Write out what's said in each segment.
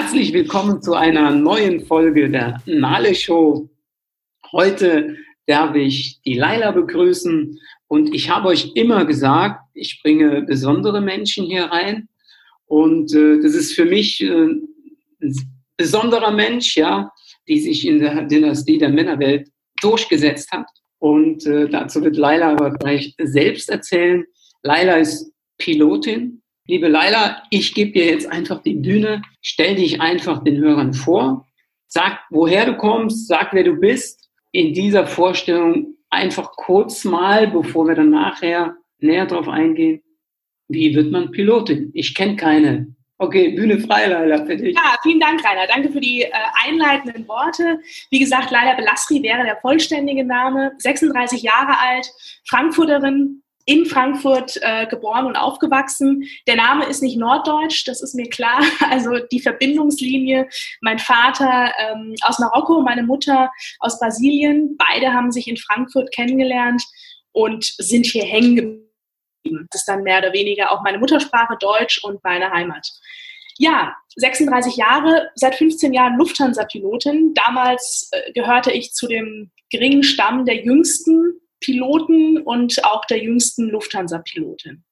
Herzlich willkommen zu einer neuen Folge der Nale Show. Heute darf ich die Laila begrüßen und ich habe euch immer gesagt, ich bringe besondere Menschen hier rein und äh, das ist für mich äh, ein besonderer Mensch, ja, die sich in der Dynastie der Männerwelt durchgesetzt hat. Und äh, dazu wird Laila aber gleich selbst erzählen. Laila ist Pilotin. Liebe Laila, ich gebe dir jetzt einfach die Bühne. Stell dich einfach den Hörern vor. Sag, woher du kommst, sag, wer du bist. In dieser Vorstellung einfach kurz mal, bevor wir dann nachher näher drauf eingehen, wie wird man Pilotin? Ich kenne keine. Okay, Bühne frei, Leila, für dich. Ja, vielen Dank, Rainer. Danke für die äh, einleitenden Worte. Wie gesagt, Leila Belastri wäre der vollständige Name. 36 Jahre alt, Frankfurterin, in Frankfurt äh, geboren und aufgewachsen. Der Name ist nicht norddeutsch, das ist mir klar. Also die Verbindungslinie, mein Vater ähm, aus Marokko, meine Mutter aus Brasilien, beide haben sich in Frankfurt kennengelernt und sind hier hängen geblieben. Das ist dann mehr oder weniger auch meine Muttersprache, Deutsch und meine Heimat. Ja, 36 Jahre, seit 15 Jahren Lufthansa-Pilotin. Damals äh, gehörte ich zu dem geringen Stamm der jüngsten Piloten und auch der jüngsten Lufthansa-Pilotin.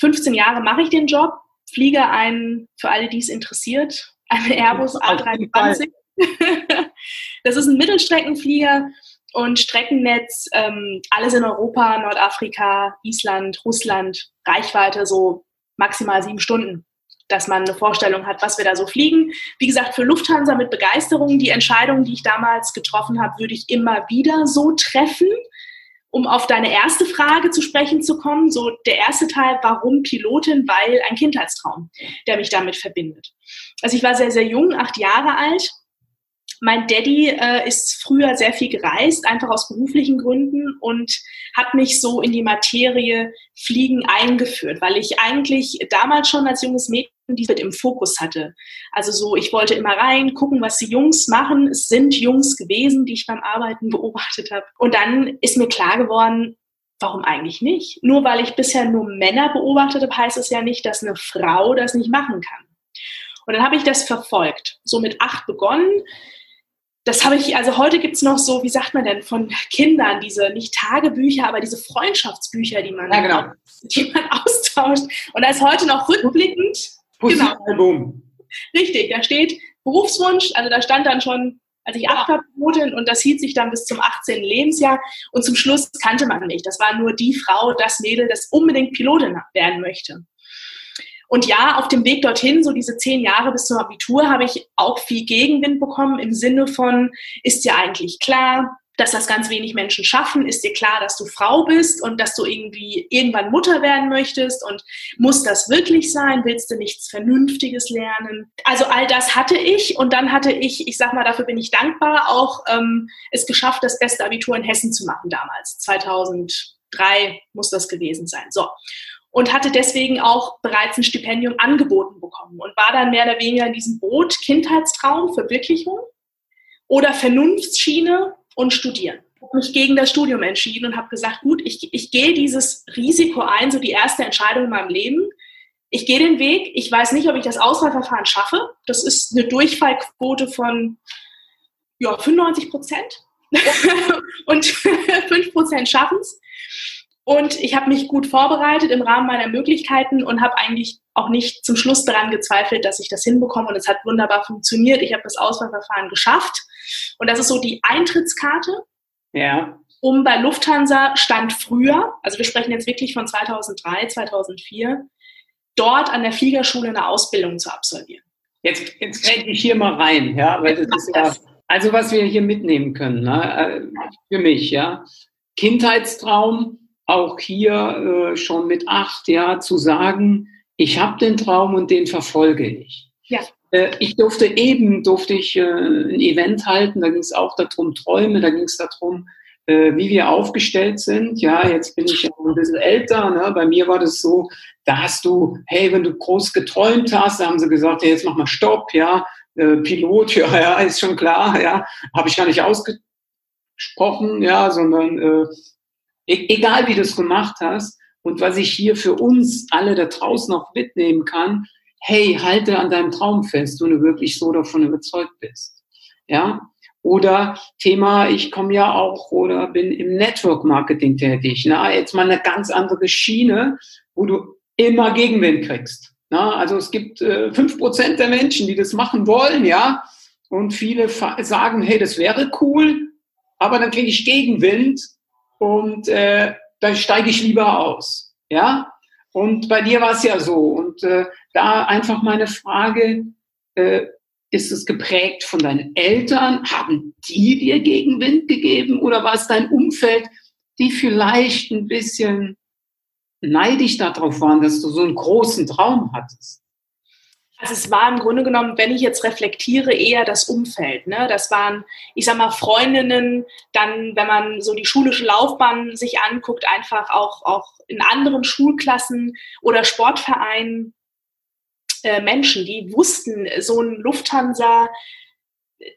15 Jahre mache ich den Job, fliege einen, für alle, die es interessiert, einen Airbus A320. das ist ein Mittelstreckenflieger und Streckennetz, ähm, alles in Europa, Nordafrika, Island, Russland, Reichweite so maximal sieben Stunden, dass man eine Vorstellung hat, was wir da so fliegen. Wie gesagt, für Lufthansa mit Begeisterung. Die Entscheidung, die ich damals getroffen habe, würde ich immer wieder so treffen um auf deine erste Frage zu sprechen zu kommen, so der erste Teil, warum Pilotin? Weil ein Kindheitstraum, der mich damit verbindet. Also ich war sehr, sehr jung, acht Jahre alt. Mein Daddy äh, ist früher sehr viel gereist, einfach aus beruflichen Gründen und hat mich so in die Materie Fliegen eingeführt, weil ich eigentlich damals schon als junges Mädchen die mit im Fokus hatte. Also so, ich wollte immer rein, gucken, was die Jungs machen. Es sind Jungs gewesen, die ich beim Arbeiten beobachtet habe. Und dann ist mir klar geworden, warum eigentlich nicht? Nur weil ich bisher nur Männer beobachtet habe, heißt es ja nicht, dass eine Frau das nicht machen kann. Und dann habe ich das verfolgt. So mit acht begonnen. Das habe ich, also heute gibt es noch so, wie sagt man denn, von Kindern, diese nicht Tagebücher, aber diese Freundschaftsbücher, die man, ja, genau. die man austauscht. Und da ist heute noch rückblickend Genau. Richtig, da steht Berufswunsch, also da stand dann schon, als ich acht war, Pilotin und das hielt sich dann bis zum 18. Lebensjahr und zum Schluss kannte man nicht. Das war nur die Frau, das Mädel, das unbedingt Pilotin werden möchte. Und ja, auf dem Weg dorthin, so diese zehn Jahre bis zum Abitur, habe ich auch viel Gegenwind bekommen im Sinne von, ist ja eigentlich klar, dass das ganz wenig Menschen schaffen. Ist dir klar, dass du Frau bist und dass du irgendwie irgendwann Mutter werden möchtest und muss das wirklich sein? Willst du nichts Vernünftiges lernen? Also all das hatte ich und dann hatte ich, ich sag mal, dafür bin ich dankbar, auch ähm, es geschafft, das beste Abitur in Hessen zu machen damals. 2003 muss das gewesen sein. So und hatte deswegen auch bereits ein Stipendium angeboten bekommen und war dann mehr oder weniger in diesem Boot Kindheitstraum, Verwirklichung oder Vernunftsschiene und studieren. Ich habe mich gegen das Studium entschieden und habe gesagt, gut, ich, ich gehe dieses Risiko ein, so die erste Entscheidung in meinem Leben. Ich gehe den Weg. Ich weiß nicht, ob ich das Auswahlverfahren schaffe. Das ist eine Durchfallquote von ja, 95 Prozent. und 5 Prozent schaffen es. Und ich habe mich gut vorbereitet im Rahmen meiner Möglichkeiten und habe eigentlich auch nicht zum Schluss daran gezweifelt, dass ich das hinbekomme. Und es hat wunderbar funktioniert. Ich habe das Auswahlverfahren geschafft. Und das ist so die Eintrittskarte. Ja. Um bei Lufthansa stand früher, also wir sprechen jetzt wirklich von 2003, 2004, dort an der Fliegerschule eine Ausbildung zu absolvieren. Jetzt, jetzt kriege ich hier mal rein, ja, weil das ist ja, also was wir hier mitnehmen können, ne, äh, für mich, ja. Kindheitstraum, auch hier äh, schon mit acht, ja, zu sagen, ich habe den Traum und den verfolge ich. Ja. Äh, ich durfte eben, durfte ich äh, ein Event halten, da ging es auch darum, Träume, da ging es darum, äh, wie wir aufgestellt sind. Ja, jetzt bin ich ja ein bisschen älter. Ne? Bei mir war das so, da hast du, hey, wenn du groß geträumt hast, da haben sie gesagt, hey, jetzt mach mal Stopp, ja, Pilot, ja, ja, ist schon klar, ja, habe ich gar nicht ausgesprochen, ja, sondern äh, e egal wie du es gemacht hast und was ich hier für uns alle da draußen noch mitnehmen kann, hey, halte an deinem Traum fest, wenn du wirklich so davon überzeugt bist. Ja, oder Thema, ich komme ja auch oder bin im Network Marketing tätig. Na, jetzt mal eine ganz andere Schiene, wo du immer Gegenwind kriegst. Na, also es gibt äh, fünf äh, Prozent der Menschen, die das machen wollen, ja, und viele sagen, hey, das wäre cool, aber dann kriege ich Gegenwind und äh, dann steige ich lieber aus, ja. Und bei dir war es ja so. Und äh, da einfach meine Frage, äh, ist es geprägt von deinen Eltern? Haben die dir Gegenwind gegeben oder war es dein Umfeld, die vielleicht ein bisschen neidisch darauf waren, dass du so einen großen Traum hattest? Also es war im Grunde genommen, wenn ich jetzt reflektiere, eher das Umfeld. Ne? Das waren, ich sag mal, Freundinnen, dann, wenn man so die schulische Laufbahn sich anguckt, einfach auch, auch in anderen Schulklassen oder Sportvereinen äh, Menschen, die wussten, so ein Lufthansa,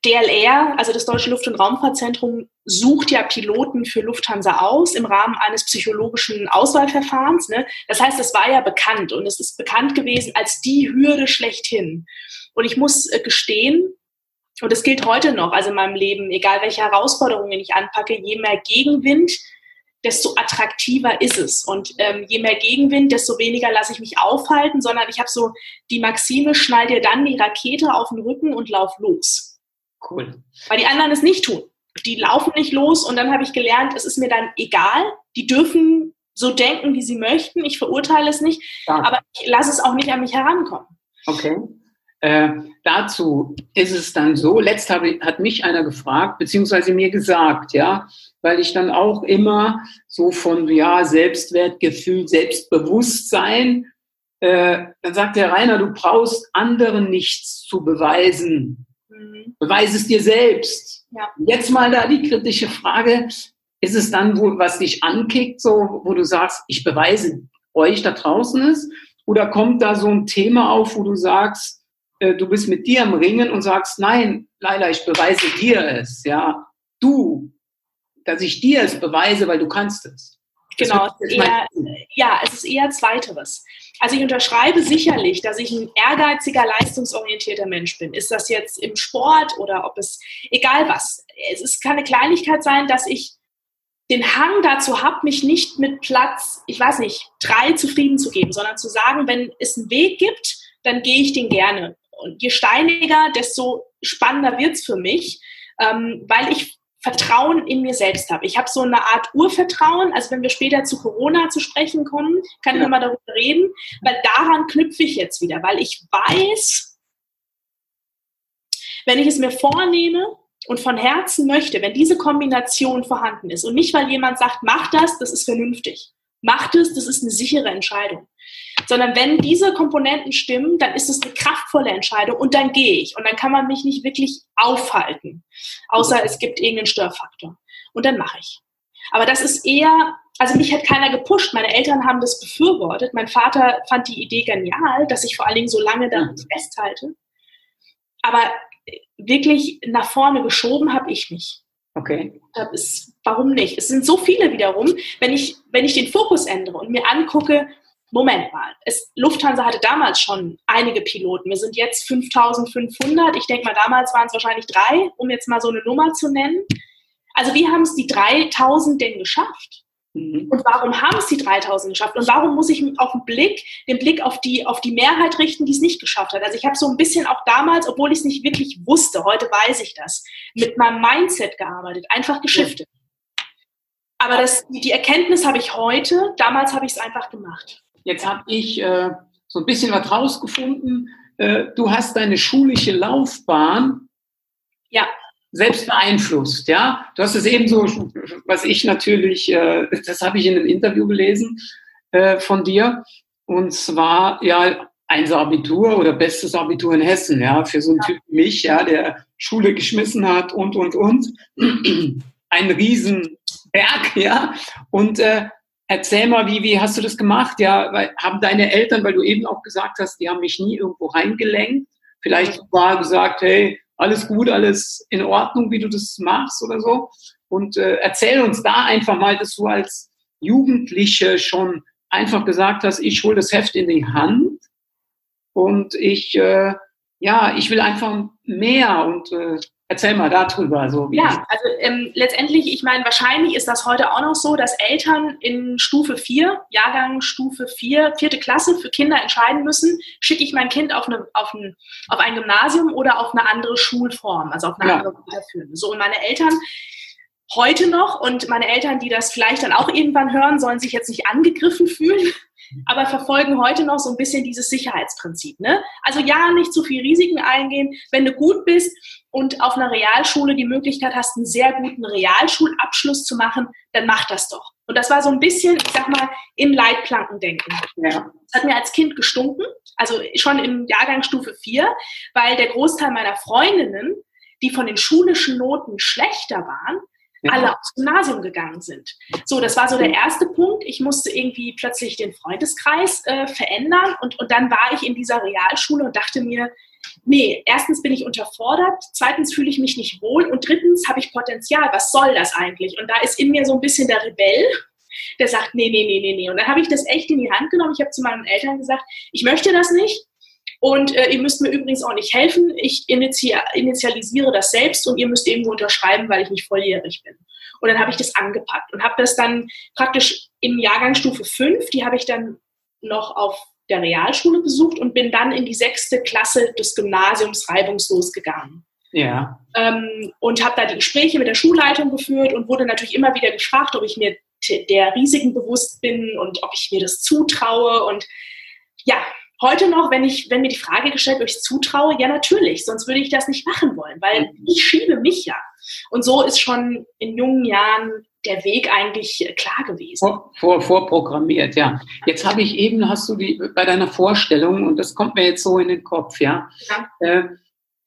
DLR, also das Deutsche Luft- und Raumfahrtzentrum, sucht ja Piloten für Lufthansa aus im Rahmen eines psychologischen Auswahlverfahrens. Ne? Das heißt, es war ja bekannt und es ist bekannt gewesen als die Hürde schlechthin. Und ich muss äh, gestehen, und das gilt heute noch, also in meinem Leben, egal welche Herausforderungen ich anpacke, je mehr Gegenwind, desto attraktiver ist es. Und ähm, je mehr Gegenwind, desto weniger lasse ich mich aufhalten, sondern ich habe so die Maxime, schnall dir dann die Rakete auf den Rücken und lauf los. Cool. Weil die anderen es nicht tun. Die laufen nicht los und dann habe ich gelernt, es ist mir dann egal. Die dürfen so denken, wie sie möchten. Ich verurteile es nicht, ja. aber ich lasse es auch nicht an mich herankommen. Okay. Äh, dazu ist es dann so, letzt habe, hat mich einer gefragt, beziehungsweise mir gesagt, ja, weil ich dann auch immer so von, ja, Selbstwertgefühl, Selbstbewusstsein, äh, dann sagt der Rainer, du brauchst anderen nichts zu beweisen. Mhm. Beweise es dir selbst. Ja. Jetzt mal da die kritische Frage, ist es dann, wo, was dich ankickt, so, wo du sagst, ich beweise euch da draußen es? Oder kommt da so ein Thema auf, wo du sagst, äh, du bist mit dir im Ringen und sagst, nein, Leila, ich beweise dir es, ja, du, dass ich dir es beweise, weil du kannst es. Genau, eher, ja, es ist eher Zweiteres. Also ich unterschreibe sicherlich, dass ich ein ehrgeiziger, leistungsorientierter Mensch bin. Ist das jetzt im Sport oder ob es, egal was. Es ist, kann eine Kleinigkeit sein, dass ich den Hang dazu habe, mich nicht mit Platz, ich weiß nicht, drei zufrieden zu geben, sondern zu sagen, wenn es einen Weg gibt, dann gehe ich den gerne. Und je steiniger, desto spannender wird es für mich, ähm, weil ich Vertrauen in mir selbst habe. Ich habe so eine Art Urvertrauen. Also wenn wir später zu Corona zu sprechen kommen, kann ja. ich nochmal darüber reden, weil daran knüpfe ich jetzt wieder, weil ich weiß, wenn ich es mir vornehme und von Herzen möchte, wenn diese Kombination vorhanden ist und nicht, weil jemand sagt, mach das, das ist vernünftig. Mach das, das ist eine sichere Entscheidung sondern wenn diese Komponenten stimmen, dann ist es eine kraftvolle Entscheidung und dann gehe ich und dann kann man mich nicht wirklich aufhalten, außer es gibt irgendeinen Störfaktor und dann mache ich. Aber das ist eher, also mich hat keiner gepusht, meine Eltern haben das befürwortet, mein Vater fand die Idee genial, dass ich vor allen Dingen so lange daran festhalte, aber wirklich nach vorne geschoben habe ich mich. Okay. Ist, warum nicht? Es sind so viele wiederum, wenn ich, wenn ich den Fokus ändere und mir angucke, Moment mal, es, Lufthansa hatte damals schon einige Piloten. Wir sind jetzt 5500. Ich denke mal, damals waren es wahrscheinlich drei, um jetzt mal so eine Nummer zu nennen. Also wie haben es die 3000 denn geschafft? Mhm. Und warum haben es die 3000 geschafft? Und warum muss ich auf den Blick, den Blick auf die, auf die Mehrheit richten, die es nicht geschafft hat? Also ich habe so ein bisschen auch damals, obwohl ich es nicht wirklich wusste, heute weiß ich das, mit meinem Mindset gearbeitet, einfach geschiftet. Aber das, die Erkenntnis habe ich heute, damals habe ich es einfach gemacht. Jetzt habe ich äh, so ein bisschen was rausgefunden. Äh, du hast deine schulische Laufbahn ja. selbst beeinflusst. Ja, du hast es eben so, was ich natürlich, äh, das habe ich in einem Interview gelesen äh, von dir. Und zwar ja Einser-Abitur oder bestes Abitur in Hessen, ja, für so einen ja. Typ wie mich, ja, der Schule geschmissen hat und und und. Ein Riesenberg, ja. Und äh, Erzähl mal, wie, wie hast du das gemacht? Ja, weil, haben deine Eltern, weil du eben auch gesagt hast, die haben mich nie irgendwo reingelenkt, vielleicht war gesagt, hey, alles gut, alles in Ordnung, wie du das machst oder so. Und äh, erzähl uns da einfach mal, dass du als Jugendliche schon einfach gesagt hast, ich hole das Heft in die Hand und ich, äh, ja, ich will einfach mehr und äh, Erzähl mal darüber. So ja, also ähm, letztendlich, ich meine, wahrscheinlich ist das heute auch noch so, dass Eltern in Stufe 4, Jahrgang Stufe 4, vierte Klasse für Kinder entscheiden müssen, schicke ich mein Kind auf, eine, auf, ein, auf ein Gymnasium oder auf eine andere Schulform, also auf eine ja. andere weiterführende. So, und meine Eltern heute noch und meine Eltern, die das vielleicht dann auch irgendwann hören, sollen sich jetzt nicht angegriffen fühlen, aber verfolgen heute noch so ein bisschen dieses Sicherheitsprinzip. Ne? Also ja, nicht zu viel Risiken eingehen. Wenn du gut bist und auf einer Realschule die Möglichkeit hast, einen sehr guten Realschulabschluss zu machen, dann mach das doch. Und das war so ein bisschen, ich sag mal, im Leitplankendenken. Ja. Das hat mir als Kind gestunken, also schon im Jahrgang Stufe 4, weil der Großteil meiner Freundinnen, die von den schulischen Noten schlechter waren, ja. alle aufs Gymnasium gegangen sind. So, das war so der erste Punkt. Ich musste irgendwie plötzlich den Freundeskreis äh, verändern und, und dann war ich in dieser Realschule und dachte mir, nee, erstens bin ich unterfordert, zweitens fühle ich mich nicht wohl und drittens habe ich Potenzial. Was soll das eigentlich? Und da ist in mir so ein bisschen der Rebell, der sagt, nee, nee, nee, nee, nee. Und dann habe ich das echt in die Hand genommen. Ich habe zu meinen Eltern gesagt, ich möchte das nicht. Und äh, ihr müsst mir übrigens auch nicht helfen. Ich initi initialisiere das selbst und ihr müsst irgendwo unterschreiben, weil ich nicht volljährig bin. Und dann habe ich das angepackt und habe das dann praktisch in Jahrgangsstufe 5, die habe ich dann noch auf der Realschule besucht und bin dann in die sechste Klasse des Gymnasiums reibungslos gegangen. Ja. Ähm, und habe da die Gespräche mit der Schulleitung geführt und wurde natürlich immer wieder gefragt, ob ich mir der Risiken bewusst bin und ob ich mir das zutraue. Und ja, heute noch, wenn, ich, wenn mir die Frage gestellt wird, ob ich es zutraue, ja natürlich, sonst würde ich das nicht machen wollen, weil mhm. ich schiebe mich ja. Und so ist schon in jungen Jahren der Weg eigentlich klar gewesen. Vor, vor, vorprogrammiert, ja. Jetzt habe ich eben, hast du die bei deiner Vorstellung, und das kommt mir jetzt so in den Kopf, ja. ja. Äh,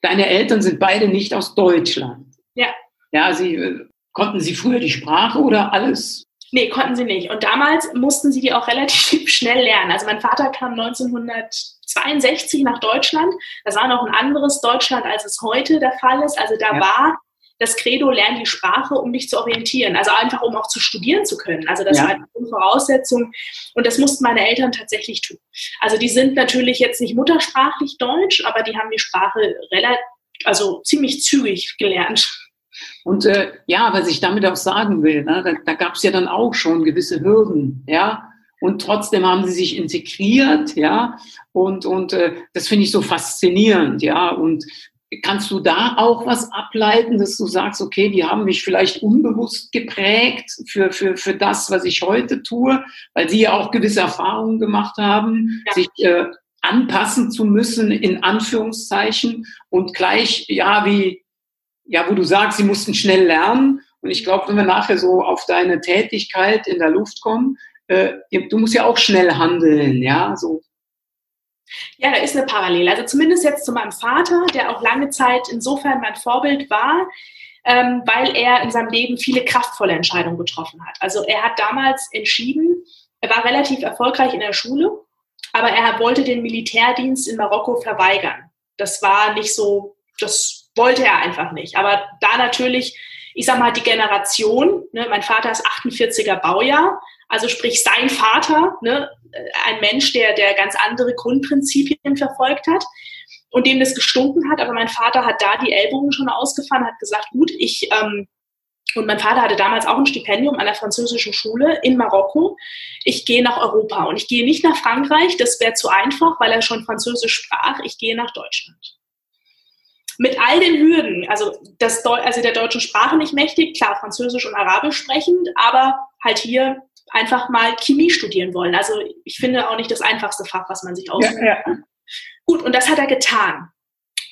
deine Eltern sind beide nicht aus Deutschland. Ja. Ja, sie äh, konnten sie früher die Sprache oder alles Nee, konnten sie nicht. Und damals mussten sie die auch relativ schnell lernen. Also mein Vater kam 1962 nach Deutschland. Das war noch ein anderes Deutschland, als es heute der Fall ist. Also da ja. war das Credo, lern die Sprache, um dich zu orientieren. Also einfach, um auch zu studieren zu können. Also das ja. war eine Voraussetzung. Und das mussten meine Eltern tatsächlich tun. Also die sind natürlich jetzt nicht muttersprachlich Deutsch, aber die haben die Sprache relativ, also ziemlich zügig gelernt. Und äh, ja, was ich damit auch sagen will, ne, da, da gab es ja dann auch schon gewisse Hürden, ja. Und trotzdem haben sie sich integriert, ja. Und, und äh, das finde ich so faszinierend, ja. Und kannst du da auch was ableiten, dass du sagst, okay, die haben mich vielleicht unbewusst geprägt für, für, für das, was ich heute tue, weil sie ja auch gewisse Erfahrungen gemacht haben, ja. sich äh, anpassen zu müssen, in Anführungszeichen, und gleich, ja, wie, ja, wo du sagst, sie mussten schnell lernen. Und ich glaube, wenn wir nachher so auf deine Tätigkeit in der Luft kommen, äh, du musst ja auch schnell handeln, ja, so. Ja, da ist eine Parallele. Also zumindest jetzt zu meinem Vater, der auch lange Zeit insofern mein Vorbild war, ähm, weil er in seinem Leben viele kraftvolle Entscheidungen getroffen hat. Also er hat damals entschieden, er war relativ erfolgreich in der Schule, aber er wollte den Militärdienst in Marokko verweigern. Das war nicht so, das wollte er einfach nicht. Aber da natürlich, ich sag mal, die Generation, ne, mein Vater ist 48er Baujahr, also sprich sein Vater, ne, ein Mensch, der, der ganz andere Grundprinzipien verfolgt hat und dem das gestunken hat. Aber mein Vater hat da die Ellbogen schon ausgefahren, hat gesagt, gut, ich, ähm, und mein Vater hatte damals auch ein Stipendium an der französischen Schule in Marokko. Ich gehe nach Europa und ich gehe nicht nach Frankreich, das wäre zu einfach, weil er schon Französisch sprach. Ich gehe nach Deutschland mit all den Hürden, also, das, also der deutschen Sprache nicht mächtig, klar, Französisch und Arabisch sprechend, aber halt hier einfach mal Chemie studieren wollen. Also ich finde auch nicht das einfachste Fach, was man sich aussucht. Ja, ja. Gut, und das hat er getan.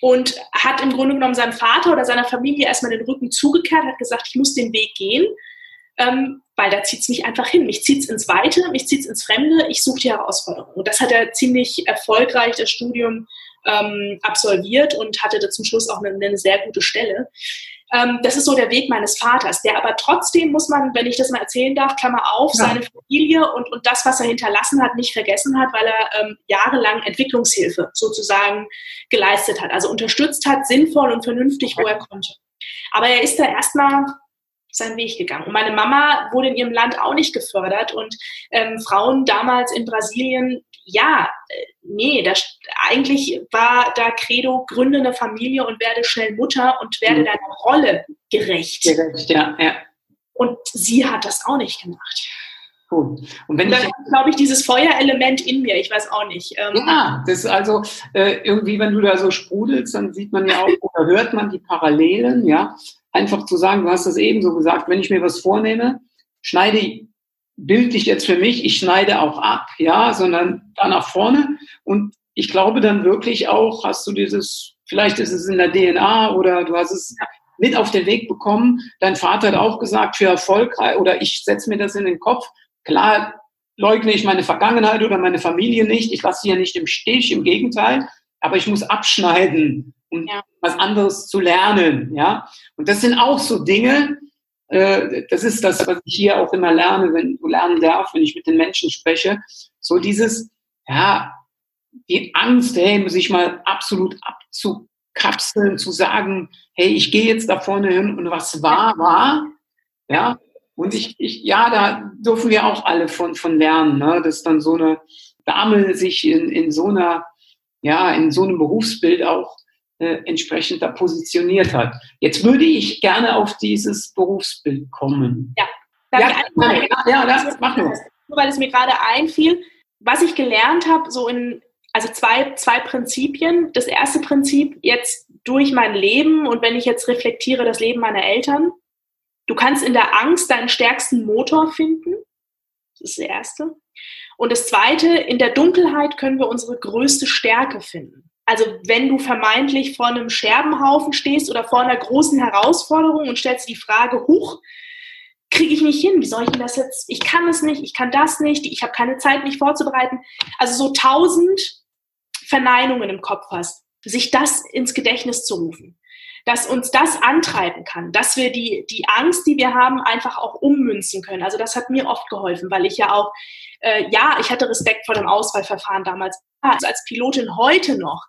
Und hat im Grunde genommen seinem Vater oder seiner Familie erstmal den Rücken zugekehrt, hat gesagt, ich muss den Weg gehen, ähm, weil da zieht es mich einfach hin. Mich zieht es ins Weite, mich zieht es ins Fremde, ich suche die Herausforderung. Und das hat er ziemlich erfolgreich, das Studium ähm, absolviert und hatte da zum Schluss auch eine, eine sehr gute Stelle. Ähm, das ist so der Weg meines Vaters, der aber trotzdem, muss man, wenn ich das mal erzählen darf, Klammer auf, ja. seine Familie und, und das, was er hinterlassen hat, nicht vergessen hat, weil er ähm, jahrelang Entwicklungshilfe sozusagen geleistet hat, also unterstützt hat, sinnvoll und vernünftig, wo er konnte. Aber er ist da erstmal seinen Weg gegangen. Und meine Mama wurde in ihrem Land auch nicht gefördert und ähm, Frauen damals in Brasilien, ja, äh, nee, das, eigentlich war da Credo, gründe eine Familie und werde schnell Mutter und werde mhm. deiner Rolle gerecht. Gerecht, ja, ja. Und sie hat das auch nicht gemacht. Gut. Und wenn und dann ich glaube ich dieses Feuerelement in mir, ich weiß auch nicht. Ähm, ja, das ist also äh, irgendwie, wenn du da so sprudelst, dann sieht man ja auch oder hört man die Parallelen, ja einfach zu sagen, du hast das eben so gesagt, wenn ich mir was vornehme, schneide bildlich jetzt für mich, ich schneide auch ab, ja, sondern da nach vorne. Und ich glaube dann wirklich auch, hast du dieses, vielleicht ist es in der DNA oder du hast es mit auf den Weg bekommen. Dein Vater hat auch gesagt, für Erfolg, oder ich setze mir das in den Kopf. Klar leugne ich meine Vergangenheit oder meine Familie nicht. Ich lasse sie ja nicht im Stich, im Gegenteil. Aber ich muss abschneiden um ja. was anderes zu lernen. Ja? Und das sind auch so Dinge, äh, das ist das, was ich hier auch immer lerne, wenn du lernen darf, wenn ich mit den Menschen spreche. So dieses, ja, die Angst, hey, sich mal absolut abzukapseln, zu sagen, hey, ich gehe jetzt da vorne hin und was war, war. Ja, und ich, ich, ja, da dürfen wir auch alle von, von lernen, ne? dass dann so eine Dame sich in, in so einer, ja, in so einem Berufsbild auch äh, entsprechend da positioniert hat. Jetzt würde ich gerne auf dieses Berufsbild kommen. Ja, ja, ja, ja, das mach nur. Nur weil es mir gerade einfiel, was ich gelernt habe, so in, also zwei, zwei Prinzipien. Das erste Prinzip jetzt durch mein Leben und wenn ich jetzt reflektiere das Leben meiner Eltern, du kannst in der Angst deinen stärksten Motor finden. Das ist das erste. Und das zweite, in der Dunkelheit können wir unsere größte Stärke finden. Also wenn du vermeintlich vor einem Scherbenhaufen stehst oder vor einer großen Herausforderung und stellst die Frage, huch, kriege ich nicht hin, wie soll ich denn das jetzt, ich kann es nicht, ich kann das nicht, ich habe keine Zeit, mich vorzubereiten. Also so tausend Verneinungen im Kopf hast, sich das ins Gedächtnis zu rufen, dass uns das antreiben kann, dass wir die, die Angst, die wir haben, einfach auch ummünzen können. Also das hat mir oft geholfen, weil ich ja auch, äh, ja, ich hatte Respekt vor dem Auswahlverfahren damals, also als Pilotin heute noch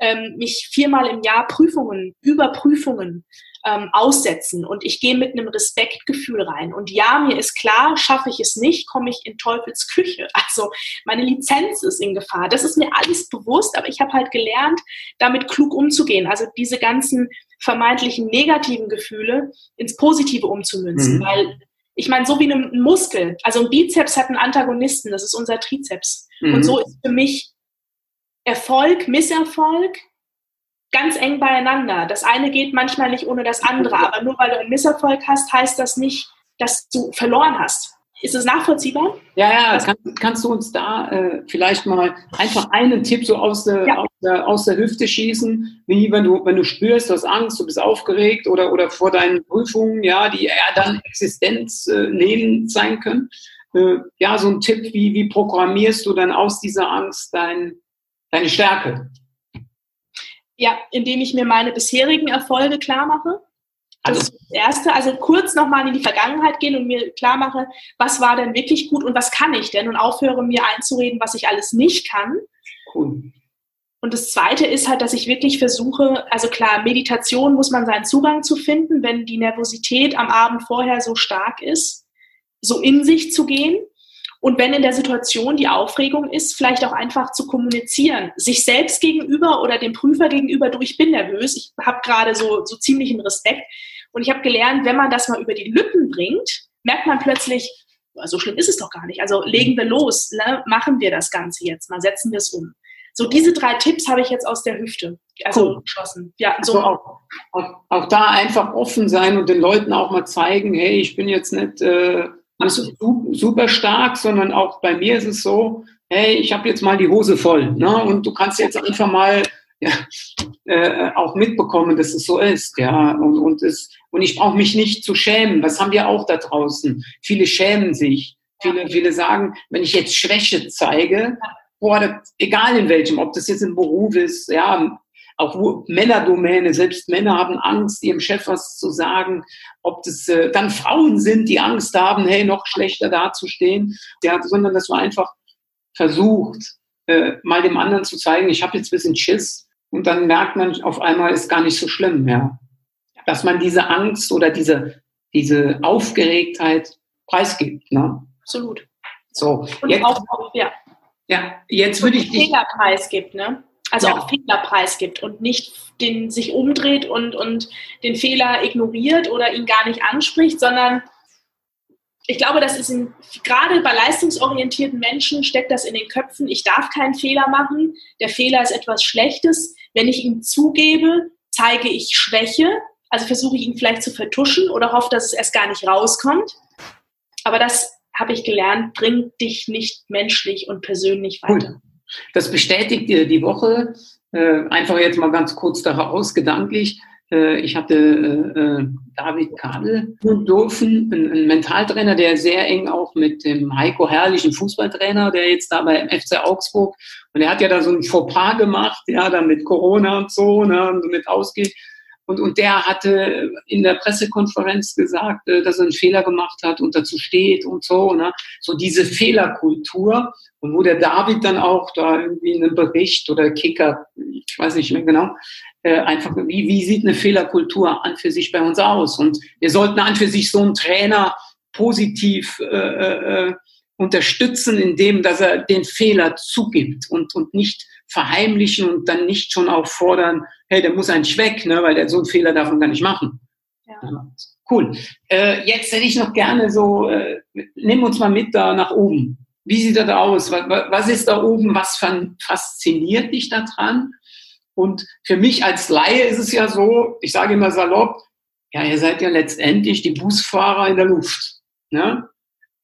ähm, mich viermal im Jahr Prüfungen, Überprüfungen ähm, aussetzen und ich gehe mit einem Respektgefühl rein. Und ja, mir ist klar, schaffe ich es nicht, komme ich in Teufels Küche. Also meine Lizenz ist in Gefahr. Das ist mir alles bewusst, aber ich habe halt gelernt, damit klug umzugehen. Also diese ganzen vermeintlichen negativen Gefühle ins Positive umzumünzen. Mhm. Weil ich meine, so wie ein Muskel, also ein Bizeps hat einen Antagonisten, das ist unser Trizeps. Mhm. Und so ist für mich Erfolg, Misserfolg ganz eng beieinander. Das eine geht manchmal nicht ohne das andere, aber nur weil du einen Misserfolg hast, heißt das nicht, dass du verloren hast. Ist es nachvollziehbar? Ja, ja, kann, kannst du uns da äh, vielleicht mal einfach einen Tipp so aus der, ja. aus der, aus der Hüfte schießen, wie wenn du, wenn du spürst, du hast Angst, du bist aufgeregt oder, oder vor deinen Prüfungen, ja, die ja dann existenznehmend äh, sein können. Äh, ja, so ein Tipp, wie, wie programmierst du dann aus dieser Angst dein, deine Stärke? Ja, indem ich mir meine bisherigen Erfolge klar mache. Also, das Erste. Also kurz nochmal in die Vergangenheit gehen und mir klar mache, was war denn wirklich gut und was kann ich denn und aufhöre mir einzureden, was ich alles nicht kann. Cool. Und das Zweite ist halt, dass ich wirklich versuche, also klar, Meditation muss man seinen Zugang zu finden, wenn die Nervosität am Abend vorher so stark ist, so in sich zu gehen und wenn in der Situation die Aufregung ist, vielleicht auch einfach zu kommunizieren, sich selbst gegenüber oder dem Prüfer gegenüber, du, ich bin nervös, ich habe gerade so, so ziemlichen Respekt. Und ich habe gelernt, wenn man das mal über die Lippen bringt, merkt man plötzlich, so schlimm ist es doch gar nicht. Also legen wir los, ne? machen wir das Ganze jetzt mal, setzen wir es um. So diese drei Tipps habe ich jetzt aus der Hüfte also cool. geschossen. Ja, so also auch, auch, auch, da einfach offen sein und den Leuten auch mal zeigen, hey, ich bin jetzt nicht äh, super stark, sondern auch bei mir ist es so, hey, ich habe jetzt mal die Hose voll. Ne? Und du kannst jetzt einfach mal ja, äh, auch mitbekommen, dass es so ist. Ja? Und, und, es, und ich brauche mich nicht zu schämen. Das haben wir auch da draußen. Viele schämen sich. Viele, viele sagen, wenn ich jetzt Schwäche zeige, boah, das, egal in welchem, ob das jetzt im Beruf ist, ja, auch Männerdomäne, selbst Männer haben Angst, ihrem Chef was zu sagen, ob das äh, dann Frauen sind, die Angst haben, hey, noch schlechter dazustehen, ja, sondern dass man einfach versucht, äh, mal dem anderen zu zeigen, ich habe jetzt ein bisschen Schiss und dann merkt man auf einmal, ist gar nicht so schlimm, ja. Dass man diese Angst oder diese diese Aufgeregtheit preisgibt. Ne? Absolut. So, Und jetzt, auch, ja. ja, jetzt würde ich dich. Fehlerpreis gibt, ne? Also ja. auch Fehlerpreis gibt und nicht den sich umdreht und, und den Fehler ignoriert oder ihn gar nicht anspricht, sondern ich glaube, das ist in, gerade bei leistungsorientierten Menschen steckt das in den Köpfen, ich darf keinen Fehler machen, der Fehler ist etwas Schlechtes. Wenn ich ihn zugebe, zeige ich Schwäche, also versuche ich ihn vielleicht zu vertuschen oder hoffe, dass es erst gar nicht rauskommt. Aber das habe ich gelernt, bringt dich nicht menschlich und persönlich weiter. Cool. Das bestätigt dir die Woche. Äh, einfach jetzt mal ganz kurz daraus, gedanklich. Äh, ich hatte äh, äh, David Kabel dürfen, ein, ein, Mentaltrainer, der sehr eng auch mit dem Heiko Herrlichen Fußballtrainer, der jetzt da beim FC Augsburg, und er hat ja da so ein Fauxpas gemacht, ja, dann mit Corona und so, ne, mit ausgeht. Und, und der hatte in der Pressekonferenz gesagt, äh, dass er einen Fehler gemacht hat und dazu steht und so. Ne? So diese Fehlerkultur. Und wo der David dann auch da irgendwie einen Bericht oder Kicker, ich weiß nicht mehr genau, äh, einfach, wie, wie sieht eine Fehlerkultur an für sich bei uns aus? Und wir sollten an für sich so einen Trainer positiv äh, äh, äh unterstützen, indem dass er den Fehler zugibt und, und nicht verheimlichen und dann nicht schon auch fordern, hey, der muss eigentlich weg, ne, weil der so einen Fehler darf man gar nicht machen. Ja. Cool. Äh, jetzt hätte ich noch gerne so, äh, nimm uns mal mit da nach oben. Wie sieht das aus? Was, was ist da oben? Was fasziniert dich daran? Und für mich als Laie ist es ja so, ich sage immer salopp, ja, ihr seid ja letztendlich die Busfahrer in der Luft. Ne?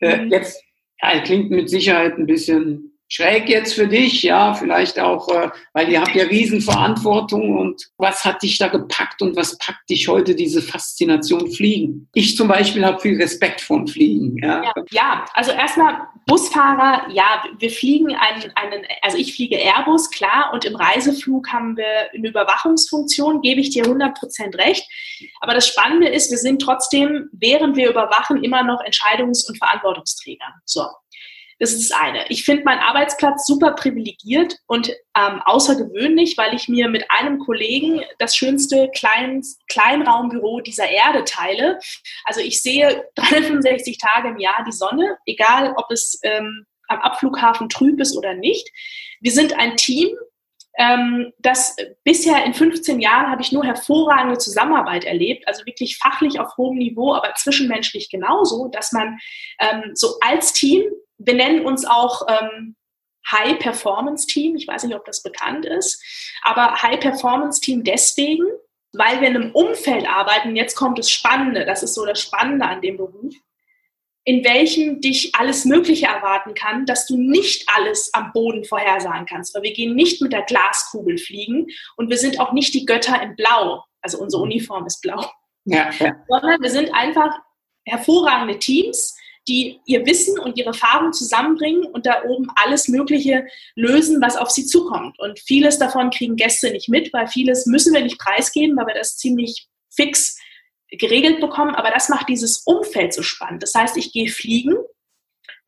Äh, mhm. jetzt, ja, klingt mit Sicherheit ein bisschen schräg jetzt für dich, ja, vielleicht auch, äh, weil ihr habt ja Riesenverantwortung und was hat dich da gepackt und was packt dich heute diese Faszination Fliegen? Ich zum Beispiel habe viel Respekt vom Fliegen. Ja, ja, ja also erstmal Busfahrer, ja, wir fliegen einen, einen, also ich fliege Airbus, klar, und im Reiseflug haben wir eine Überwachungsfunktion, gebe ich dir 100% recht. Aber das Spannende ist, wir sind trotzdem, während wir überwachen, immer noch Entscheidungs- und Verantwortungsträger. So. Das ist das eine. Ich finde meinen Arbeitsplatz super privilegiert und ähm, außergewöhnlich, weil ich mir mit einem Kollegen das schönste Klein Kleinraumbüro dieser Erde teile. Also ich sehe 365 Tage im Jahr die Sonne, egal ob es ähm, am Abflughafen trüb ist oder nicht. Wir sind ein Team, ähm, das bisher in 15 Jahren habe ich nur hervorragende Zusammenarbeit erlebt, also wirklich fachlich auf hohem Niveau, aber zwischenmenschlich genauso, dass man ähm, so als Team wir nennen uns auch ähm, High Performance Team. Ich weiß nicht, ob das bekannt ist, aber High Performance Team deswegen, weil wir in einem Umfeld arbeiten. Jetzt kommt das Spannende. Das ist so das Spannende an dem Beruf in welchem dich alles Mögliche erwarten kann, dass du nicht alles am Boden vorhersagen kannst. Weil wir gehen nicht mit der Glaskugel fliegen und wir sind auch nicht die Götter in Blau. Also unsere Uniform ist blau. Ja, ja. Sondern wir sind einfach hervorragende Teams, die ihr Wissen und ihre Erfahrung zusammenbringen und da oben alles Mögliche lösen, was auf sie zukommt. Und vieles davon kriegen Gäste nicht mit, weil vieles müssen wir nicht preisgeben, weil wir das ziemlich fix geregelt bekommen. Aber das macht dieses Umfeld so spannend. Das heißt, ich gehe fliegen,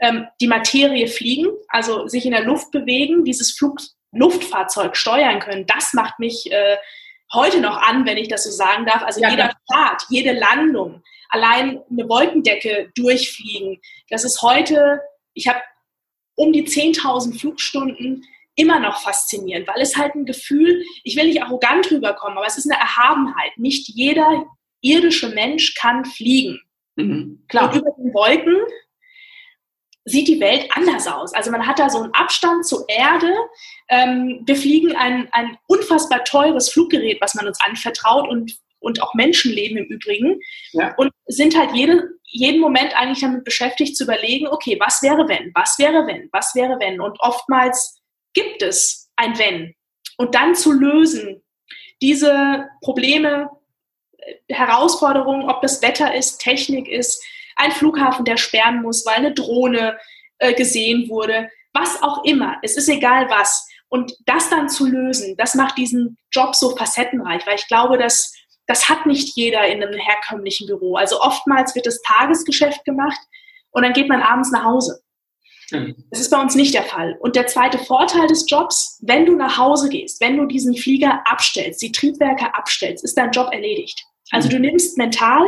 ähm, die Materie fliegen, also sich in der Luft bewegen, dieses Flug, Luftfahrzeug steuern können, das macht mich äh, heute noch an, wenn ich das so sagen darf. Also ja, jeder Start, jede Landung, allein eine Wolkendecke durchfliegen. Das ist heute, ich habe um die 10.000 Flugstunden immer noch faszinierend, weil es halt ein Gefühl, ich will nicht arrogant rüberkommen, aber es ist eine Erhabenheit. Nicht jeder irdische Mensch kann fliegen. Mhm, klar. Und über den Wolken sieht die Welt anders aus. Also man hat da so einen Abstand zur Erde. Ähm, wir fliegen ein, ein unfassbar teures Fluggerät, was man uns anvertraut und und auch Menschenleben im Übrigen. Ja. Und sind halt jede, jeden Moment eigentlich damit beschäftigt zu überlegen, okay, was wäre wenn, was wäre wenn, was wäre wenn. Und oftmals gibt es ein wenn. Und dann zu lösen, diese Probleme, äh, Herausforderungen, ob das Wetter ist, Technik ist, ein Flughafen, der sperren muss, weil eine Drohne äh, gesehen wurde, was auch immer. Es ist egal was. Und das dann zu lösen, das macht diesen Job so facettenreich, weil ich glaube, dass das hat nicht jeder in einem herkömmlichen Büro. Also oftmals wird das Tagesgeschäft gemacht und dann geht man abends nach Hause. Das ist bei uns nicht der Fall. Und der zweite Vorteil des Jobs, wenn du nach Hause gehst, wenn du diesen Flieger abstellst, die Triebwerke abstellst, ist dein Job erledigt. Also du nimmst mental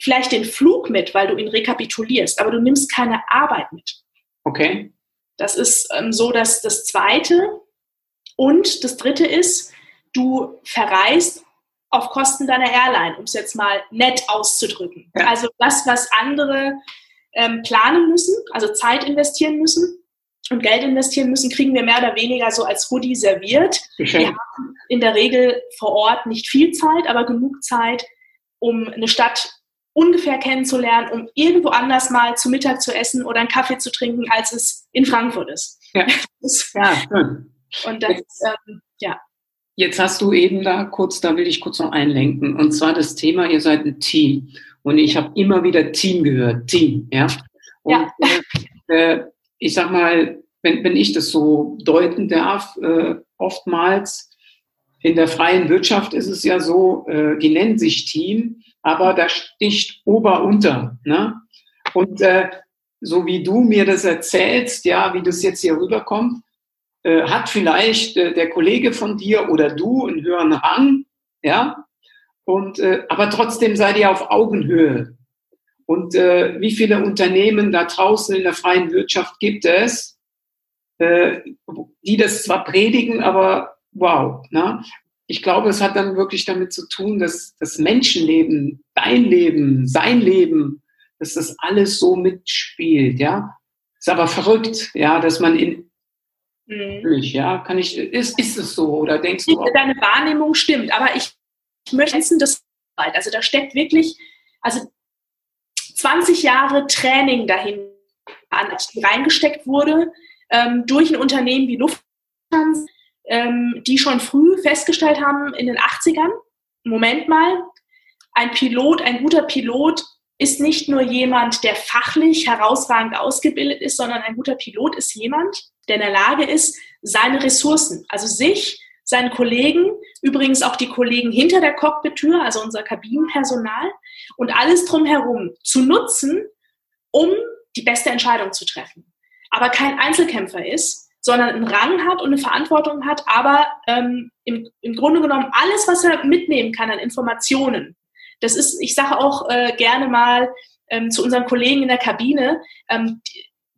vielleicht den Flug mit, weil du ihn rekapitulierst, aber du nimmst keine Arbeit mit. Okay. Das ist ähm, so dass das Zweite. Und das Dritte ist, du verreist auf Kosten deiner Airline, um es jetzt mal nett auszudrücken. Ja. Also das, was andere ähm, planen müssen, also Zeit investieren müssen und Geld investieren müssen, kriegen wir mehr oder weniger so als Hoodie serviert. Wir haben in der Regel vor Ort nicht viel Zeit, aber genug Zeit, um eine Stadt ungefähr kennenzulernen, um irgendwo anders mal zu Mittag zu essen oder einen Kaffee zu trinken, als es in Frankfurt ist. Ja, ja schön. Und das, ähm, ja. Jetzt hast du eben da kurz, da will ich kurz noch einlenken, und zwar das Thema, ihr seid ein Team. Und ich habe immer wieder Team gehört, Team, ja. Und, ja. Äh, äh, ich sag mal, wenn, wenn ich das so deuten darf, äh, oftmals in der freien Wirtschaft ist es ja so, äh, die nennen sich Team, aber da sticht Ober unter. Ne? Und äh, so wie du mir das erzählst, ja, wie das jetzt hier rüberkommt, äh, hat vielleicht äh, der Kollege von dir oder du einen höheren Rang, ja, und äh, aber trotzdem seid ihr auf Augenhöhe. Und äh, wie viele Unternehmen da draußen in der freien Wirtschaft gibt es, äh, die das zwar predigen, aber wow. Ne? Ich glaube, es hat dann wirklich damit zu tun, dass das Menschenleben, dein Leben, sein Leben, dass das alles so mitspielt, ja. Ist aber verrückt, ja, dass man in Mhm. Ja, kann ich, ist, ist es so oder denkst du? Auch? Deine Wahrnehmung stimmt, aber ich, ich möchte wissen, dass, also da steckt wirklich, also 20 Jahre Training dahin reingesteckt wurde, ähm, durch ein Unternehmen wie Lufthansa, ähm, die schon früh festgestellt haben in den 80ern, Moment mal, ein Pilot, ein guter Pilot ist nicht nur jemand, der fachlich herausragend ausgebildet ist, sondern ein guter Pilot ist jemand, der in der Lage ist, seine Ressourcen, also sich, seinen Kollegen, übrigens auch die Kollegen hinter der Cockpit-Tür, also unser Kabinenpersonal und alles drumherum zu nutzen, um die beste Entscheidung zu treffen. Aber kein Einzelkämpfer ist, sondern einen Rang hat und eine Verantwortung hat, aber ähm, im, im Grunde genommen alles, was er mitnehmen kann an Informationen. Das ist, ich sage auch äh, gerne mal ähm, zu unseren Kollegen in der Kabine, ähm,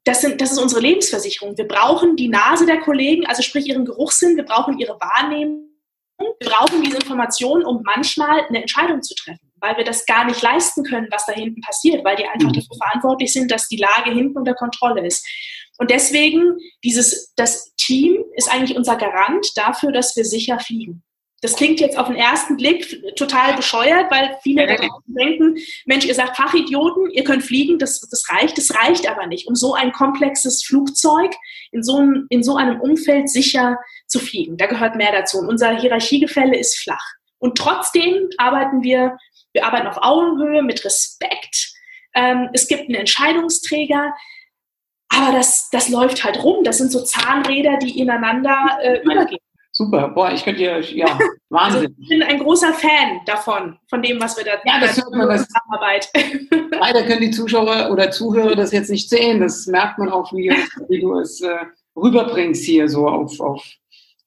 das, sind, das ist unsere Lebensversicherung. Wir brauchen die Nase der Kollegen, also sprich ihren Geruchssinn, wir brauchen ihre Wahrnehmung, wir brauchen diese Informationen, um manchmal eine Entscheidung zu treffen, weil wir das gar nicht leisten können, was da hinten passiert, weil die einfach mhm. dafür verantwortlich sind, dass die Lage hinten unter Kontrolle ist. Und deswegen, dieses, das Team ist eigentlich unser Garant dafür, dass wir sicher fliegen. Das klingt jetzt auf den ersten Blick total bescheuert, weil viele denken, Mensch, ihr sagt Fachidioten, ihr könnt fliegen, das, das reicht, das reicht aber nicht, um so ein komplexes Flugzeug in so, einem, in so einem Umfeld sicher zu fliegen. Da gehört mehr dazu. Und unser Hierarchiegefälle ist flach. Und trotzdem arbeiten wir, wir arbeiten auf Augenhöhe mit Respekt. Ähm, es gibt einen Entscheidungsträger, aber das, das läuft halt rum. Das sind so Zahnräder, die ineinander äh, übergehen. Super, boah, ich könnte hier, ja, Wahnsinn. Also ich bin ein großer Fan davon, von dem, was wir da ja, das hört man, das, Zusammenarbeit. Leider können die Zuschauer oder Zuhörer das jetzt nicht sehen. Das merkt man auch, wie, wie du es äh, rüberbringst hier so auf, auf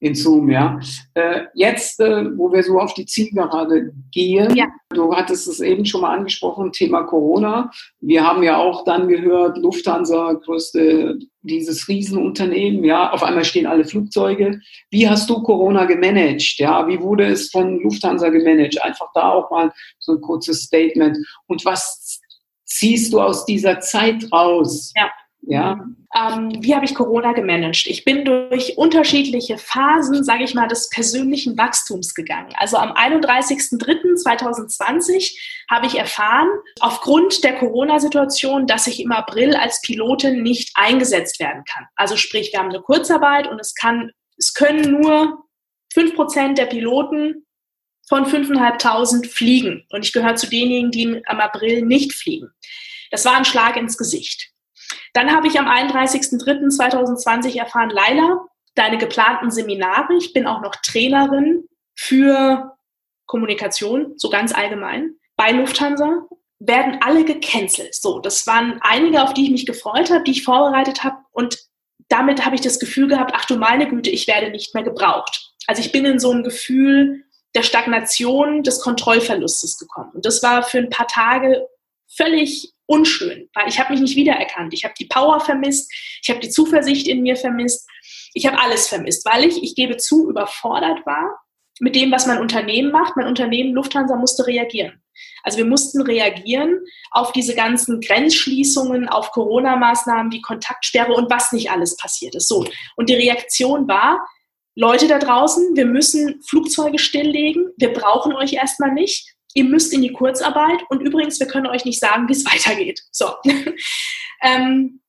in Zoom, ja. Äh, jetzt, äh, wo wir so auf die Zielgerade gehen, ja. du hattest es eben schon mal angesprochen, Thema Corona. Wir haben ja auch dann gehört, Lufthansa, größte, dieses Riesenunternehmen, ja, auf einmal stehen alle Flugzeuge. Wie hast du Corona gemanagt? Ja, wie wurde es von Lufthansa gemanagt? Einfach da auch mal so ein kurzes Statement. Und was ziehst du aus dieser Zeit raus? Ja. Ja. Ähm, wie habe ich Corona gemanagt? Ich bin durch unterschiedliche Phasen, sage ich mal, des persönlichen Wachstums gegangen. Also am 31.03.2020 habe ich erfahren, aufgrund der Corona-Situation, dass ich im April als Pilotin nicht eingesetzt werden kann. Also sprich, wir haben eine Kurzarbeit und es kann, es können nur 5% der Piloten von 5.500 fliegen. Und ich gehöre zu denjenigen, die am April nicht fliegen. Das war ein Schlag ins Gesicht. Dann habe ich am 31.03.2020 erfahren, Laila, deine geplanten Seminare, ich bin auch noch Trainerin für Kommunikation, so ganz allgemein, bei Lufthansa, werden alle gecancelt. So, das waren einige, auf die ich mich gefreut habe, die ich vorbereitet habe und damit habe ich das Gefühl gehabt, ach du meine Güte, ich werde nicht mehr gebraucht. Also ich bin in so ein Gefühl der Stagnation, des Kontrollverlustes gekommen. Und das war für ein paar Tage völlig unschön, weil ich habe mich nicht wiedererkannt. Ich habe die Power vermisst, ich habe die Zuversicht in mir vermisst, ich habe alles vermisst, weil ich, ich gebe zu, überfordert war mit dem, was mein Unternehmen macht. Mein Unternehmen Lufthansa musste reagieren. Also wir mussten reagieren auf diese ganzen Grenzschließungen, auf Corona-Maßnahmen, die Kontaktsperre und was nicht alles passiert ist. So. Und die Reaktion war, Leute da draußen, wir müssen Flugzeuge stilllegen, wir brauchen euch erstmal nicht, ihr müsst in die Kurzarbeit und übrigens, wir können euch nicht sagen, wie es weitergeht. So. ähm,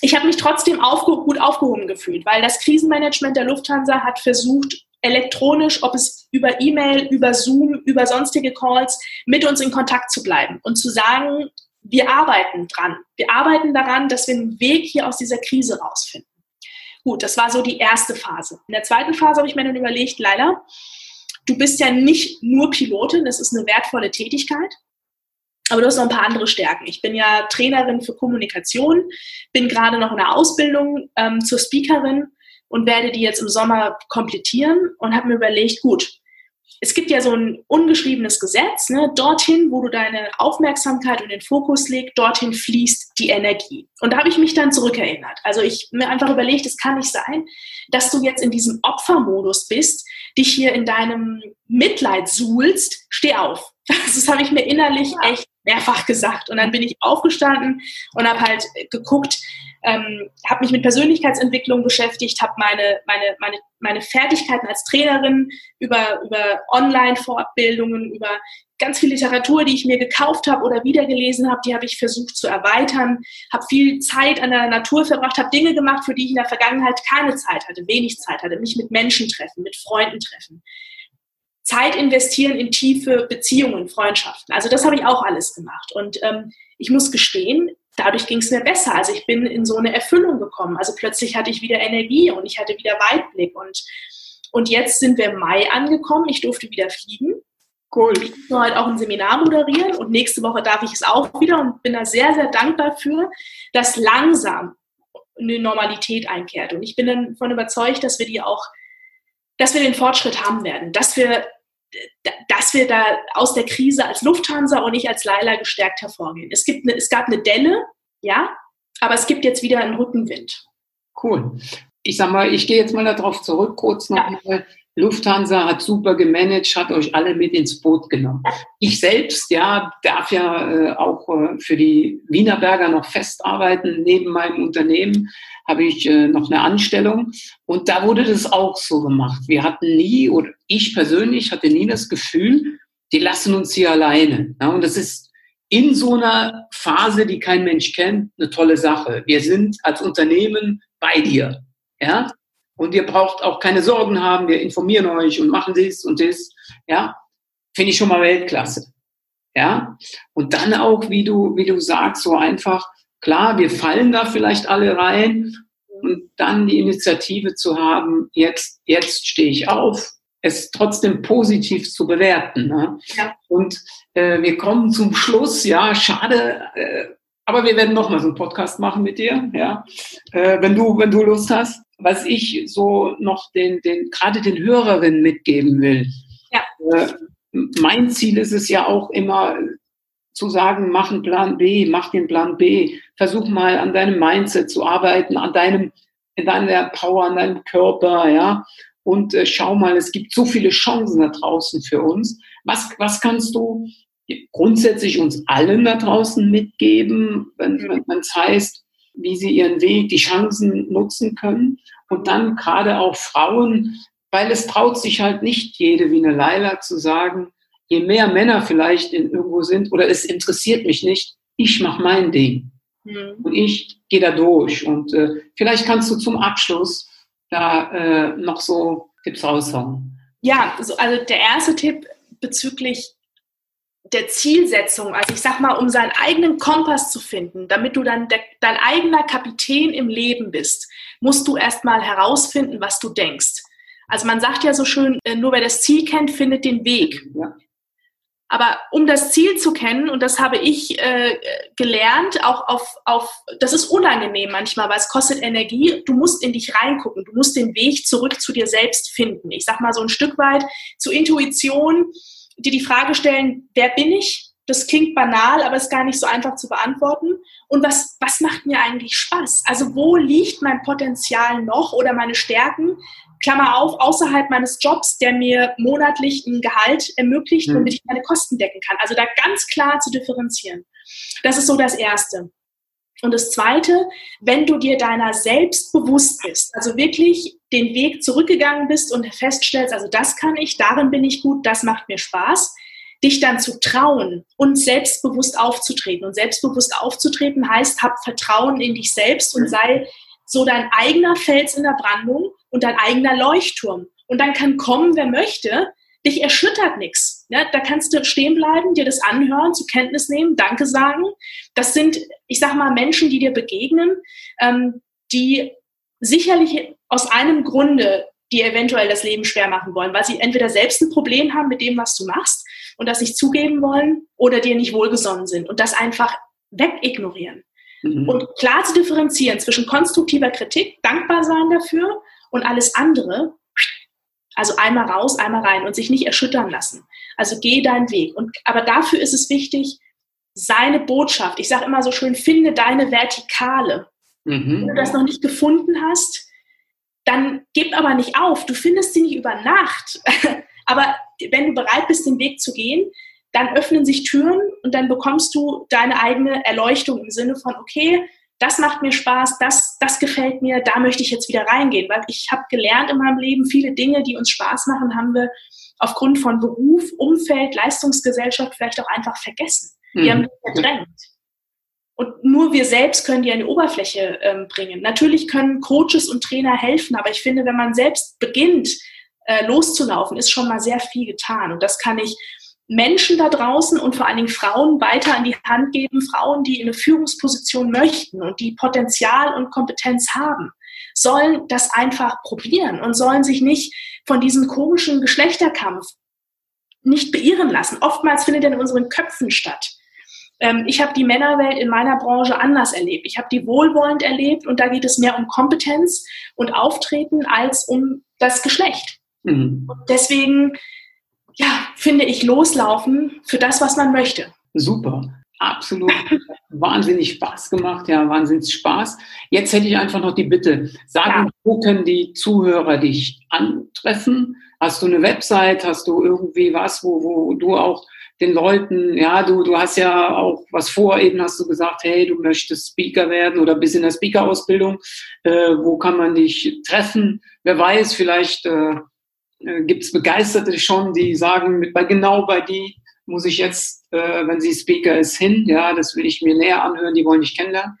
ich habe mich trotzdem aufge gut aufgehoben gefühlt, weil das Krisenmanagement der Lufthansa hat versucht, elektronisch, ob es über E-Mail, über Zoom, über sonstige Calls, mit uns in Kontakt zu bleiben und zu sagen, wir arbeiten dran. Wir arbeiten daran, dass wir einen Weg hier aus dieser Krise rausfinden. Gut, das war so die erste Phase. In der zweiten Phase habe ich mir dann überlegt, Leila, du bist ja nicht nur Pilotin, das ist eine wertvolle Tätigkeit, aber du hast noch ein paar andere Stärken. Ich bin ja Trainerin für Kommunikation, bin gerade noch in der Ausbildung ähm, zur Speakerin und werde die jetzt im Sommer komplettieren und habe mir überlegt, gut, es gibt ja so ein ungeschriebenes Gesetz, ne? dorthin, wo du deine Aufmerksamkeit und den Fokus legst, dorthin fließt die Energie. Und da habe ich mich dann zurückerinnert. Also ich mir einfach überlegt, es kann nicht sein, dass du jetzt in diesem Opfermodus bist, dich hier in deinem Mitleid suhlst, steh auf. Das habe ich mir innerlich echt mehrfach gesagt. Und dann bin ich aufgestanden und habe halt geguckt, ähm, habe mich mit Persönlichkeitsentwicklung beschäftigt, habe meine, meine, meine, meine Fertigkeiten als Trainerin über, über Online-Fortbildungen, über ganz viel Literatur, die ich mir gekauft habe oder wiedergelesen habe, die habe ich versucht zu erweitern, habe viel Zeit an der Natur verbracht, habe Dinge gemacht, für die ich in der Vergangenheit keine Zeit hatte, wenig Zeit hatte, mich mit Menschen treffen, mit Freunden treffen. Zeit investieren in tiefe Beziehungen, Freundschaften. Also das habe ich auch alles gemacht. Und ähm, ich muss gestehen, dadurch ging es mir besser. Also ich bin in so eine Erfüllung gekommen. Also plötzlich hatte ich wieder Energie und ich hatte wieder Weitblick. Und, und jetzt sind wir im Mai angekommen. Ich durfte wieder fliegen. Cool. Ich durfte heute auch ein Seminar moderieren und nächste Woche darf ich es auch wieder und bin da sehr, sehr dankbar für, dass langsam eine Normalität einkehrt. Und ich bin davon überzeugt, dass wir die auch, dass wir den Fortschritt haben werden, dass wir dass wir da aus der Krise als Lufthansa und nicht als Leila gestärkt hervorgehen. Es, gibt eine, es gab eine Delle, ja, aber es gibt jetzt wieder einen Rückenwind. Cool. Ich sag mal, ich gehe jetzt mal darauf zurück, kurz noch. Ja. Lufthansa hat super gemanagt, hat euch alle mit ins Boot genommen. Ich selbst, ja, darf ja äh, auch äh, für die Wienerberger noch festarbeiten neben meinem Unternehmen habe ich äh, noch eine Anstellung. Und da wurde das auch so gemacht. Wir hatten nie, oder ich persönlich hatte nie das Gefühl, die lassen uns hier alleine. Ja, und das ist in so einer Phase, die kein Mensch kennt, eine tolle Sache. Wir sind als Unternehmen bei dir. Ja? Und ihr braucht auch keine Sorgen haben. Wir informieren euch und machen dies und das. Ja? Finde ich schon mal Weltklasse. Ja? Und dann auch, wie du, wie du sagst, so einfach, Klar, wir fallen da vielleicht alle rein und dann die Initiative zu haben, jetzt, jetzt stehe ich auf, es trotzdem positiv zu bewerten. Ne? Ja. Und äh, wir kommen zum Schluss, ja, schade, äh, aber wir werden nochmal so einen Podcast machen mit dir, ja, äh, wenn du, wenn du Lust hast. Was ich so noch den, den, gerade den Hörerinnen mitgeben will. Ja. Äh, mein Ziel ist es ja auch immer, zu sagen, mach einen Plan B, mach den Plan B, versuch mal an deinem Mindset zu arbeiten, an deinem, in deiner Power, an deinem Körper, ja. Und äh, schau mal, es gibt so viele Chancen da draußen für uns. Was, was kannst du grundsätzlich uns allen da draußen mitgeben, wenn es heißt, wie sie ihren Weg, die Chancen nutzen können? Und dann gerade auch Frauen, weil es traut sich halt nicht jede wie eine Laila zu sagen, je mehr Männer vielleicht in irgendwo sind oder es interessiert mich nicht, ich mache mein Ding. Mhm. Und ich gehe da durch. Und äh, vielleicht kannst du zum Abschluss da äh, noch so Tipps raushauen. Ja, also der erste Tipp bezüglich der Zielsetzung, also ich sag mal, um seinen eigenen Kompass zu finden, damit du dann der, dein eigener Kapitän im Leben bist, musst du erstmal herausfinden, was du denkst. Also man sagt ja so schön, äh, nur wer das Ziel kennt, findet den Weg. Ja. Aber um das Ziel zu kennen, und das habe ich äh, gelernt, auch auf, auf, das ist unangenehm manchmal, weil es kostet Energie. Du musst in dich reingucken. Du musst den Weg zurück zu dir selbst finden. Ich sag mal so ein Stück weit zur Intuition, dir die Frage stellen, wer bin ich? Das klingt banal, aber ist gar nicht so einfach zu beantworten. Und was, was macht mir eigentlich Spaß? Also wo liegt mein Potenzial noch oder meine Stärken? Klammer auf, außerhalb meines Jobs, der mir monatlich ein Gehalt ermöglicht, mhm. womit ich meine Kosten decken kann. Also da ganz klar zu differenzieren. Das ist so das Erste. Und das Zweite, wenn du dir deiner selbst bewusst bist, also wirklich den Weg zurückgegangen bist und feststellst, also das kann ich, darin bin ich gut, das macht mir Spaß, dich dann zu trauen und selbstbewusst aufzutreten. Und selbstbewusst aufzutreten heißt, hab Vertrauen in dich selbst und sei so dein eigener Fels in der Brandung und dein eigener Leuchtturm. Und dann kann kommen, wer möchte, dich erschüttert nichts. Ja, da kannst du stehen bleiben, dir das anhören, zur Kenntnis nehmen, Danke sagen. Das sind, ich sag mal, Menschen, die dir begegnen, ähm, die sicherlich aus einem Grunde die eventuell das Leben schwer machen wollen, weil sie entweder selbst ein Problem haben mit dem, was du machst und das nicht zugeben wollen oder dir nicht wohlgesonnen sind und das einfach wegignorieren. Mhm. Und klar zu differenzieren zwischen konstruktiver Kritik, dankbar sein dafür und alles andere, also einmal raus, einmal rein und sich nicht erschüttern lassen. Also geh deinen Weg. Und, aber dafür ist es wichtig, seine Botschaft, ich sage immer so schön, finde deine Vertikale. Mhm. Wenn du das noch nicht gefunden hast, dann gib aber nicht auf. Du findest sie nicht über Nacht. aber wenn du bereit bist, den Weg zu gehen, dann öffnen sich Türen und dann bekommst du deine eigene Erleuchtung im Sinne von, okay, das macht mir Spaß, das, das gefällt mir, da möchte ich jetzt wieder reingehen. Weil ich habe gelernt in meinem Leben, viele Dinge, die uns Spaß machen, haben wir aufgrund von Beruf, Umfeld, Leistungsgesellschaft vielleicht auch einfach vergessen. Wir mhm. haben die verdrängt. Und nur wir selbst können die an die Oberfläche ähm, bringen. Natürlich können Coaches und Trainer helfen, aber ich finde, wenn man selbst beginnt, äh, loszulaufen, ist schon mal sehr viel getan. Und das kann ich Menschen da draußen und vor allen Dingen Frauen weiter an die Hand geben, Frauen, die in eine Führungsposition möchten und die Potenzial und Kompetenz haben, sollen das einfach probieren und sollen sich nicht von diesem komischen Geschlechterkampf nicht beirren lassen. Oftmals findet er in unseren Köpfen statt. Ähm, ich habe die Männerwelt in meiner Branche anders erlebt. Ich habe die wohlwollend erlebt und da geht es mehr um Kompetenz und Auftreten als um das Geschlecht. Mhm. Und deswegen ja, finde ich, loslaufen für das, was man möchte. Super. Absolut wahnsinnig Spaß gemacht, ja, wahnsinnig Spaß. Jetzt hätte ich einfach noch die Bitte, sagen, ja. wo können die Zuhörer dich antreffen? Hast du eine Website? Hast du irgendwie was, wo, wo du auch den Leuten, ja, du, du hast ja auch was vor, eben hast du gesagt, hey, du möchtest Speaker werden oder bist in der Speaker-Ausbildung. Äh, wo kann man dich treffen? Wer weiß, vielleicht äh, äh, gibt es Begeisterte schon, die sagen, bei, genau bei die muss ich jetzt, äh, wenn sie Speaker ist, hin. Ja, das will ich mir näher anhören, die wollen dich kennenlernen.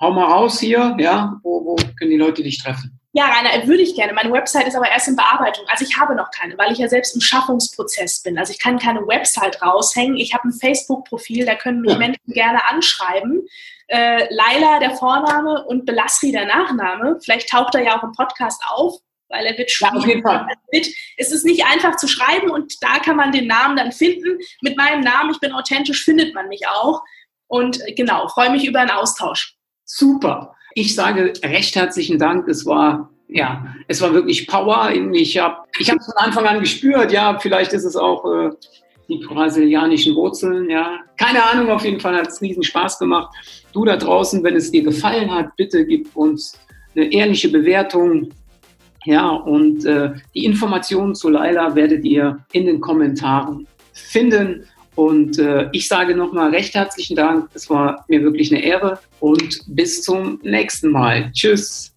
Hau mal raus hier, ja, wo, wo können die Leute dich treffen? Ja, Rainer, würde ich gerne. Meine Website ist aber erst in Bearbeitung. Also ich habe noch keine, weil ich ja selbst im Schaffungsprozess bin. Also ich kann keine Website raushängen. Ich habe ein Facebook-Profil, da können mich ja. Menschen gerne anschreiben. Äh, Laila der Vorname und Belasri der Nachname. Vielleicht taucht er ja auch im Podcast auf weil er wird schwierig. Ja, auf jeden Fall. Es ist nicht einfach zu schreiben und da kann man den Namen dann finden. Mit meinem Namen, ich bin authentisch, findet man mich auch. Und äh, genau, freue mich über einen Austausch. Super. Ich sage recht herzlichen Dank. Es war ja, es war wirklich Power. Ich habe ich hab von Anfang an gespürt, ja, vielleicht ist es auch äh, die brasilianischen Wurzeln, ja. Keine Ahnung, auf jeden Fall hat es riesen Spaß gemacht. Du da draußen, wenn es dir gefallen hat, bitte gib uns eine ehrliche Bewertung. Ja, und äh, die Informationen zu Laila werdet ihr in den Kommentaren finden. Und äh, ich sage nochmal recht herzlichen Dank. Es war mir wirklich eine Ehre und bis zum nächsten Mal. Tschüss.